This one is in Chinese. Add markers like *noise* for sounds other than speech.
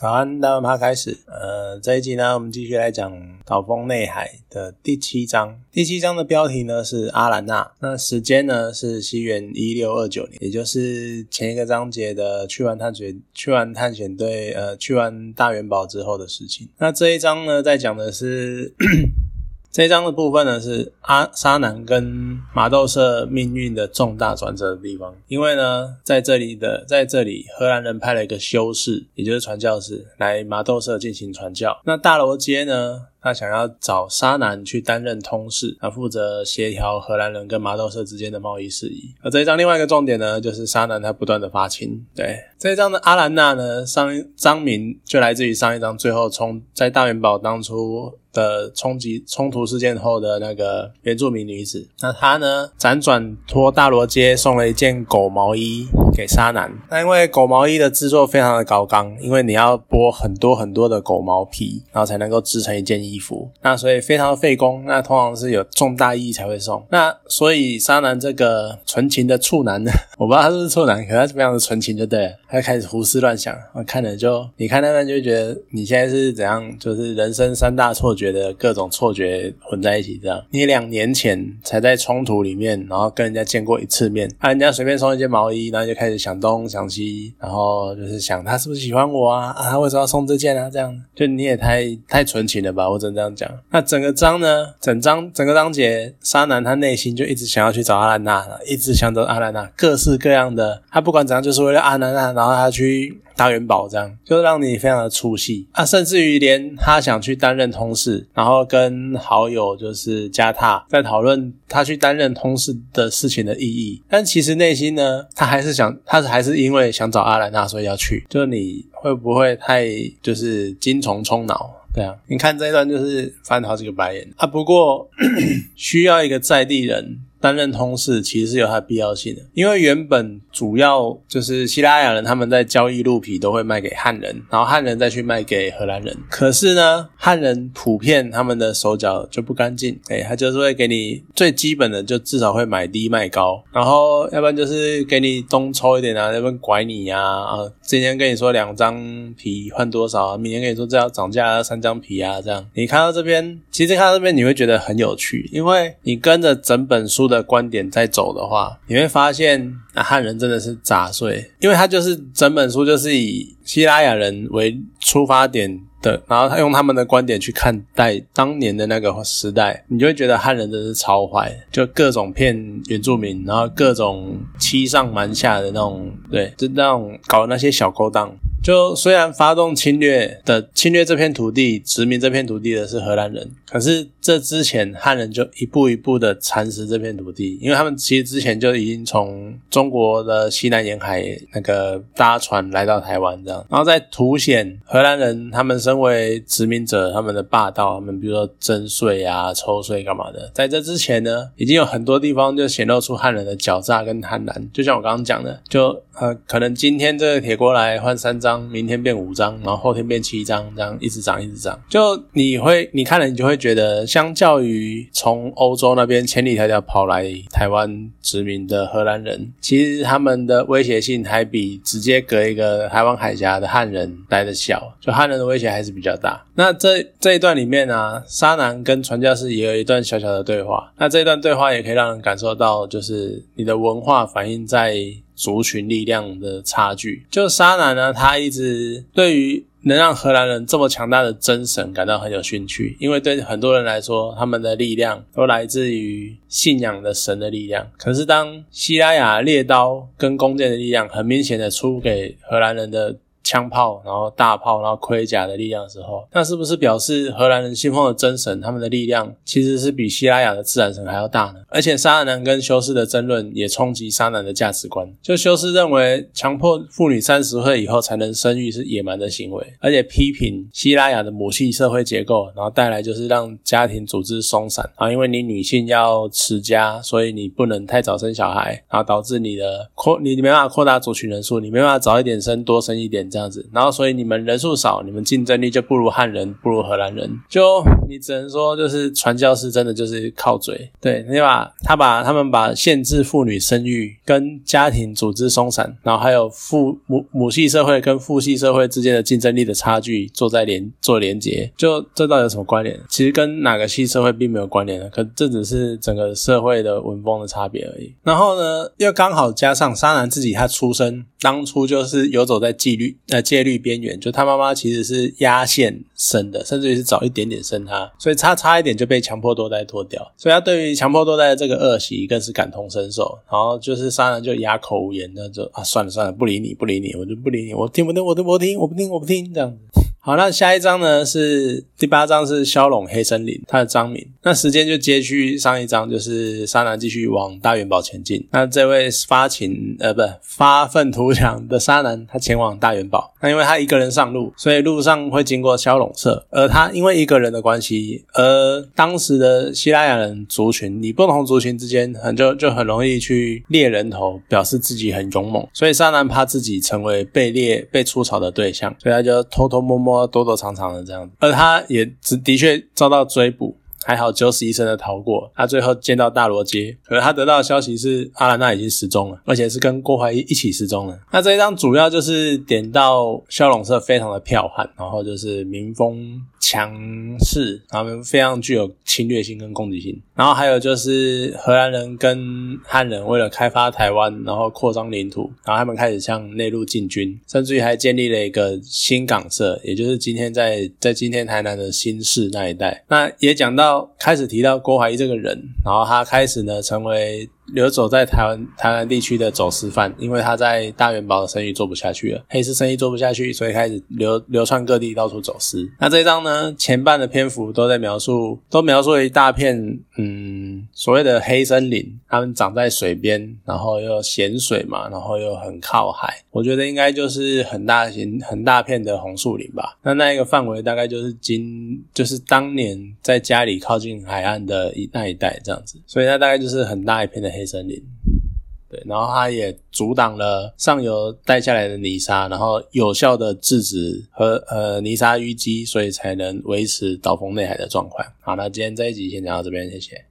早安，那我们开始。呃，这一集呢，我们继续来讲《岛风内海》的第七章。第七章的标题呢是阿兰娜，那时间呢是西元一六二九年，也就是前一个章节的去完探险、去完探险队呃去完大元宝之后的事情。那这一章呢，在讲的是。这一章的部分呢，是阿沙南跟麻豆社命运的重大转折的地方。因为呢，在这里的在这里，荷兰人派了一个修士，也就是传教士，来麻豆社进行传教。那大罗街呢？他想要找沙南去担任通事，他负责协调荷兰人跟麻豆社之间的贸易事宜。而这一章另外一个重点呢，就是沙南他不断的发情。对这一章的阿兰娜呢，上章名就来自于上一章最后冲在大元宝当初的冲击冲突事件后的那个原住民女子。那她呢，辗转托大罗街送了一件狗毛衣给沙南。那因为狗毛衣的制作非常的高纲，因为你要剥很多很多的狗毛皮，然后才能够织成一件衣。衣服，那所以非常费工，那通常是有重大意义才会送。那所以沙男这个纯情的处男呢，*laughs* 我不知道他是不是处男，可他是非常的纯情，就对了。他开始胡思乱想，我看了就，你看那段就觉得你现在是怎样，就是人生三大错觉的各种错觉混在一起这样。你两年前才在冲突里面，然后跟人家见过一次面，啊，人家随便送一件毛衣，然后就开始想东想西，然后就是想他是不是喜欢我啊？啊，他为什么要送这件啊？这样就你也太太纯情了吧？我。只能这样讲，那整个章呢？整章整个章节，沙男他内心就一直想要去找阿兰娜，一直想找阿兰娜，各式各样的，他不管怎样，就是为了阿兰娜，然后他去大元宝，这样就让你非常的出戏啊！甚至于连他想去担任通事，然后跟好友就是加塔在讨论他去担任通事的事情的意义，但其实内心呢，他还是想，他还是因为想找阿兰娜，所以要去。就你会不会太就是精虫充脑？对啊，你看这一段就是翻好几个白眼啊。不过 *coughs* 需要一个在地人。担任通事其实是有它的必要性的，因为原本主要就是希腊雅人他们在交易鹿皮都会卖给汉人，然后汉人再去卖给荷兰人。可是呢，汉人普遍他们的手脚就不干净，哎，他就是会给你最基本的，就至少会买低卖高，然后要不然就是给你东抽一点啊，要不然拐你呀啊，今天跟你说两张皮换多少，明天跟你说这要涨价三张皮啊，这样你看到这边，其实看到这边你会觉得很有趣，因为你跟着整本书。的观点在走的话，你会发现那汉人真的是杂碎，因为他就是整本书就是以希腊雅人为出发点的，然后他用他们的观点去看待当年的那个时代，你就会觉得汉人真的是超坏，就各种骗原住民，然后各种欺上瞒下的那种，对，就那种搞那些小勾当。就虽然发动侵略的侵略这片土地、殖民这片土地的是荷兰人，可是这之前汉人就一步一步的蚕食这片土地，因为他们其实之前就已经从中国的西南沿海那个搭船来到台湾这样，然后在凸显荷兰人他们身为殖民者他们的霸道，他们比如说征税啊、抽税干嘛的，在这之前呢，已经有很多地方就显露出汉人的狡诈跟贪婪，就像我刚刚讲的，就呃可能今天这个铁锅来换三张张。明天变五张，然后后天变七张，这样一直涨，一直涨。就你会，你看了，你就会觉得，相较于从欧洲那边千里迢迢跑来台湾殖民的荷兰人，其实他们的威胁性还比直接隔一个台湾海峡的汉人来的小。就汉人的威胁还是比较大。那这这一段里面呢，沙男跟传教士也有一段小小的对话。那这一段对话也可以让人感受到，就是你的文化反映在。族群力量的差距，就沙男呢，他一直对于能让荷兰人这么强大的真神感到很有兴趣，因为对很多人来说，他们的力量都来自于信仰的神的力量。可是当希拉雅猎刀跟弓箭的力量很明显的出给荷兰人的。枪炮，然后大炮，然后盔甲的力量的时候，那是不是表示荷兰人信奉的真神，他们的力量其实是比希拉雅的自然神还要大呢？而且沙男跟修斯的争论也冲击沙男的价值观。就修斯认为，强迫妇女三十岁以后才能生育是野蛮的行为，而且批评希拉雅的母系社会结构，然后带来就是让家庭组织松散啊，因为你女性要持家，所以你不能太早生小孩，然后导致你的扩你没办法扩大族群人数，你没办法早一点生多生一点。这样样子，然后所以你们人数少，你们竞争力就不如汉人，不如荷兰人，就你只能说就是传教士真的就是靠嘴，对，你把他把他们把限制妇女生育跟家庭组织松散，然后还有父母母系社会跟父系社会之间的竞争力的差距做在连做连接，就这到底有什么关联？其实跟哪个系社会并没有关联的，可这只是整个社会的文风的差别而已。然后呢，又刚好加上沙男自己他出生当初就是游走在纪律呃戒律边缘，就他妈妈其实是压线生的，甚至于是早一点点生他，所以差差一点就被强迫多代脱掉，所以他对于强迫多代的这个恶习更是感同身受。然后就是沙男就哑口无言，那就啊算了算了，不理你不理你，我就不理你，我听不听我都不听，我不听我不听这样子。好，那下一章呢是第八章是骁龙黑森林，它的章名。那时间就接续上一章，就是沙男继续往大元宝前进。那这位发情呃不发愤图强的沙男，他前往大元宝。那因为他一个人上路，所以路上会经过骁龙社。而他因为一个人的关系，而当时的希腊雅人族群，你不同族群之间很就就很容易去猎人头，表示自己很勇猛。所以沙男怕自己成为被猎被出草的对象，所以他就偷偷摸摸。躲躲藏藏的这样子，而他也只的确遭到追捕，还好九死一生的逃过。他最后见到大罗街，可是他得到的消息是阿兰娜已经失踪了，而且是跟郭怀一一起失踪了。那这一张主要就是点到骁龙社非常的剽悍，然后就是民风。强势，他们非常具有侵略性跟攻击性。然后还有就是荷兰人跟汉人为了开发台湾，然后扩张领土，然后他们开始向内陆进军，甚至于还建立了一个新港社，也就是今天在在今天台南的新市那一带。那也讲到开始提到郭怀义这个人，然后他开始呢成为。流走在台湾台湾地区的走私犯，因为他在大元宝的生意做不下去了，黑市生意做不下去，所以开始流流窜各地，到处走私。那这一章呢，前半的篇幅都在描述，都描述了一大片，嗯，所谓的黑森林，他们长在水边，然后又咸水嘛，然后又很靠海，我觉得应该就是很大型、很大片的红树林吧。那那一个范围大概就是今，就是当年在家里靠近海岸的一那一带这样子，所以它大概就是很大一片的黑。黑森林，对，然后它也阻挡了上游带下来的泥沙，然后有效的制止和呃泥沙淤积，所以才能维持岛风内海的状况。好，那今天这一集先讲到这边，谢谢。